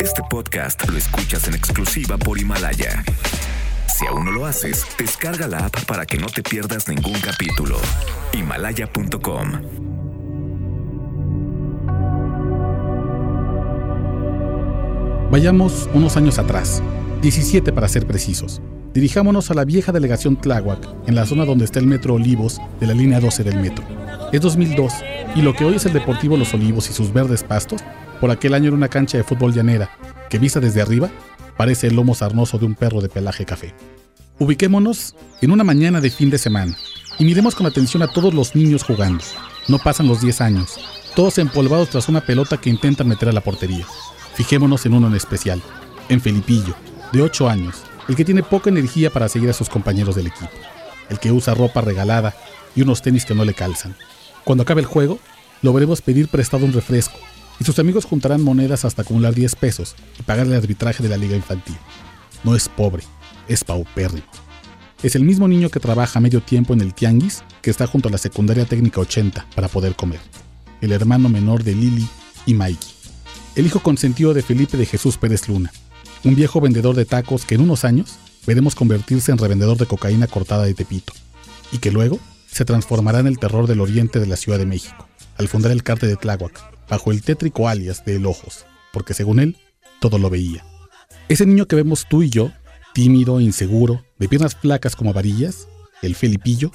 Este podcast lo escuchas en exclusiva por Himalaya. Si aún no lo haces, descarga la app para que no te pierdas ningún capítulo. Himalaya.com Vayamos unos años atrás, 17 para ser precisos. Dirijámonos a la vieja delegación Tláhuac, en la zona donde está el metro Olivos de la línea 12 del metro. Es 2002 y lo que hoy es el Deportivo Los Olivos y sus verdes pastos, por aquel año era una cancha de fútbol llanera, que vista desde arriba parece el lomo sarnoso de un perro de pelaje café. Ubiquémonos en una mañana de fin de semana y miremos con atención a todos los niños jugando. No pasan los 10 años, todos empolvados tras una pelota que intentan meter a la portería. Fijémonos en uno en especial, en Felipillo, de 8 años, el que tiene poca energía para seguir a sus compañeros del equipo, el que usa ropa regalada y unos tenis que no le calzan. Cuando acabe el juego, lo veremos pedir prestado un refresco y sus amigos juntarán monedas hasta acumular 10 pesos y pagar el arbitraje de la liga infantil. No es pobre, es paupérrimo. Es el mismo niño que trabaja medio tiempo en el Tianguis que está junto a la secundaria técnica 80 para poder comer. El hermano menor de Lili y Mikey. El hijo consentido de Felipe de Jesús Pérez Luna, un viejo vendedor de tacos que en unos años veremos convertirse en revendedor de cocaína cortada de Tepito, y que luego se transformará en el terror del oriente de la Ciudad de México, al fundar el cártel de Tláhuac, bajo el tétrico alias de El Ojos, porque según él, todo lo veía. Ese niño que vemos tú y yo, tímido, inseguro, de piernas flacas como varillas, el Felipillo,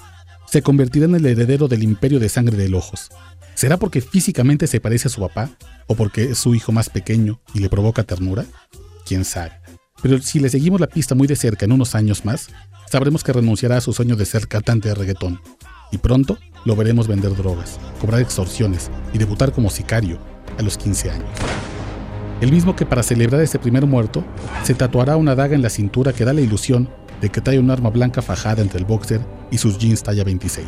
se convertirá en el heredero del imperio de sangre de Ojos. ¿Será porque físicamente se parece a su papá o porque es su hijo más pequeño y le provoca ternura? quién sabe. Pero si le seguimos la pista muy de cerca en unos años más, sabremos que renunciará a su sueño de ser cantante de reggaetón. Y pronto lo veremos vender drogas, cobrar extorsiones y debutar como sicario a los 15 años. El mismo que para celebrar ese primer muerto, se tatuará una daga en la cintura que da la ilusión de que trae un arma blanca fajada entre el boxer y sus jeans talla 26.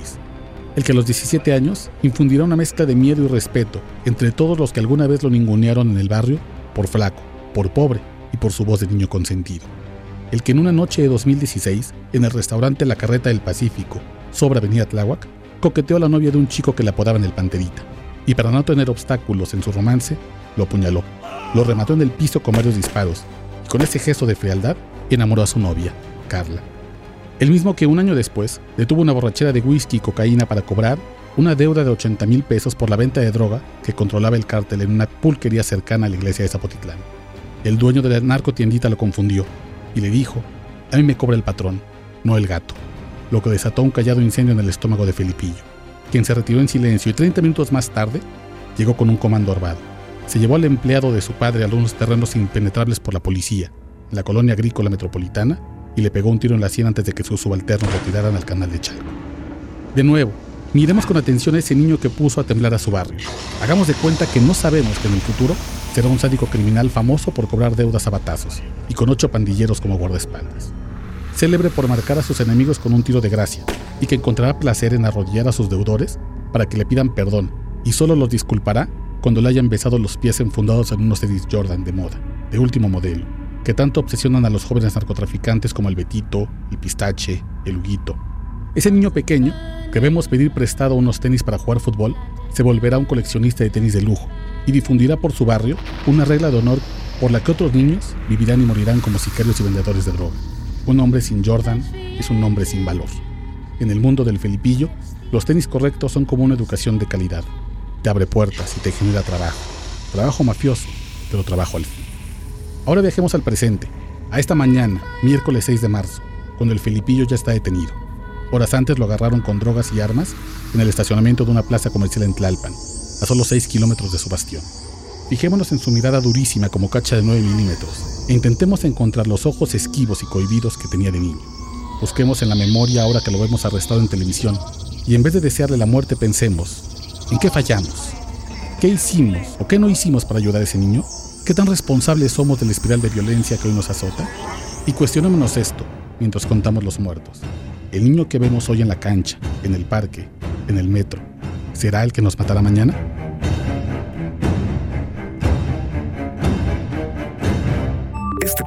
El que a los 17 años infundirá una mezcla de miedo y respeto entre todos los que alguna vez lo ningunearon en el barrio por flaco, por pobre y por su voz de niño consentido. El que en una noche de 2016, en el restaurante La Carreta del Pacífico, sobre Avenida Tláhuac, coqueteó a la novia de un chico que le apodaban el Panterita, y para no tener obstáculos en su romance, lo apuñaló, lo remató en el piso con varios disparos, y con ese gesto de frialdad enamoró a su novia, Carla. El mismo que un año después detuvo una borrachera de whisky y cocaína para cobrar una deuda de 80 mil pesos por la venta de droga que controlaba el cártel en una pulquería cercana a la iglesia de Zapotitlán. El dueño de la narcotiendita lo confundió y le dijo, a mí me cobra el patrón, no el gato, lo que desató un callado incendio en el estómago de Felipillo, quien se retiró en silencio y 30 minutos más tarde llegó con un comando armado. Se llevó al empleado de su padre a unos terrenos impenetrables por la policía, la colonia agrícola metropolitana, y le pegó un tiro en la sien antes de que sus subalternos lo tiraran al canal de Chalco. De nuevo, miremos con atención a ese niño que puso a temblar a su barrio. Hagamos de cuenta que no sabemos que en el futuro será un sádico criminal famoso por cobrar deudas a batazos y con ocho pandilleros como guardaespaldas. Célebre por marcar a sus enemigos con un tiro de gracia y que encontrará placer en arrodillar a sus deudores para que le pidan perdón y solo los disculpará cuando le hayan besado los pies enfundados en unos Edith Jordan de moda, de último modelo, que tanto obsesionan a los jóvenes narcotraficantes como el Betito, el Pistache, el Huguito. Ese niño pequeño, que vemos pedir prestado unos tenis para jugar fútbol, se volverá un coleccionista de tenis de lujo y difundirá por su barrio una regla de honor por la que otros niños vivirán y morirán como sicarios y vendedores de droga. Un hombre sin Jordan es un hombre sin valor. En el mundo del Felipillo, los tenis correctos son como una educación de calidad. Te abre puertas y te genera trabajo. Trabajo mafioso, pero trabajo al fin. Ahora viajemos al presente, a esta mañana, miércoles 6 de marzo, cuando el Felipillo ya está detenido. Horas antes lo agarraron con drogas y armas en el estacionamiento de una plaza comercial en Tlalpan, a solo 6 kilómetros de su bastión. Fijémonos en su mirada durísima como cacha de 9 milímetros e intentemos encontrar los ojos esquivos y cohibidos que tenía de niño. Busquemos en la memoria ahora que lo vemos arrestado en televisión y en vez de desearle la muerte pensemos, ¿en qué fallamos? ¿Qué hicimos o qué no hicimos para ayudar a ese niño? ¿Qué tan responsables somos de la espiral de violencia que hoy nos azota? Y cuestionémonos esto mientras contamos los muertos. El niño que vemos hoy en la cancha, en el parque, en el metro, ¿será el que nos matará mañana?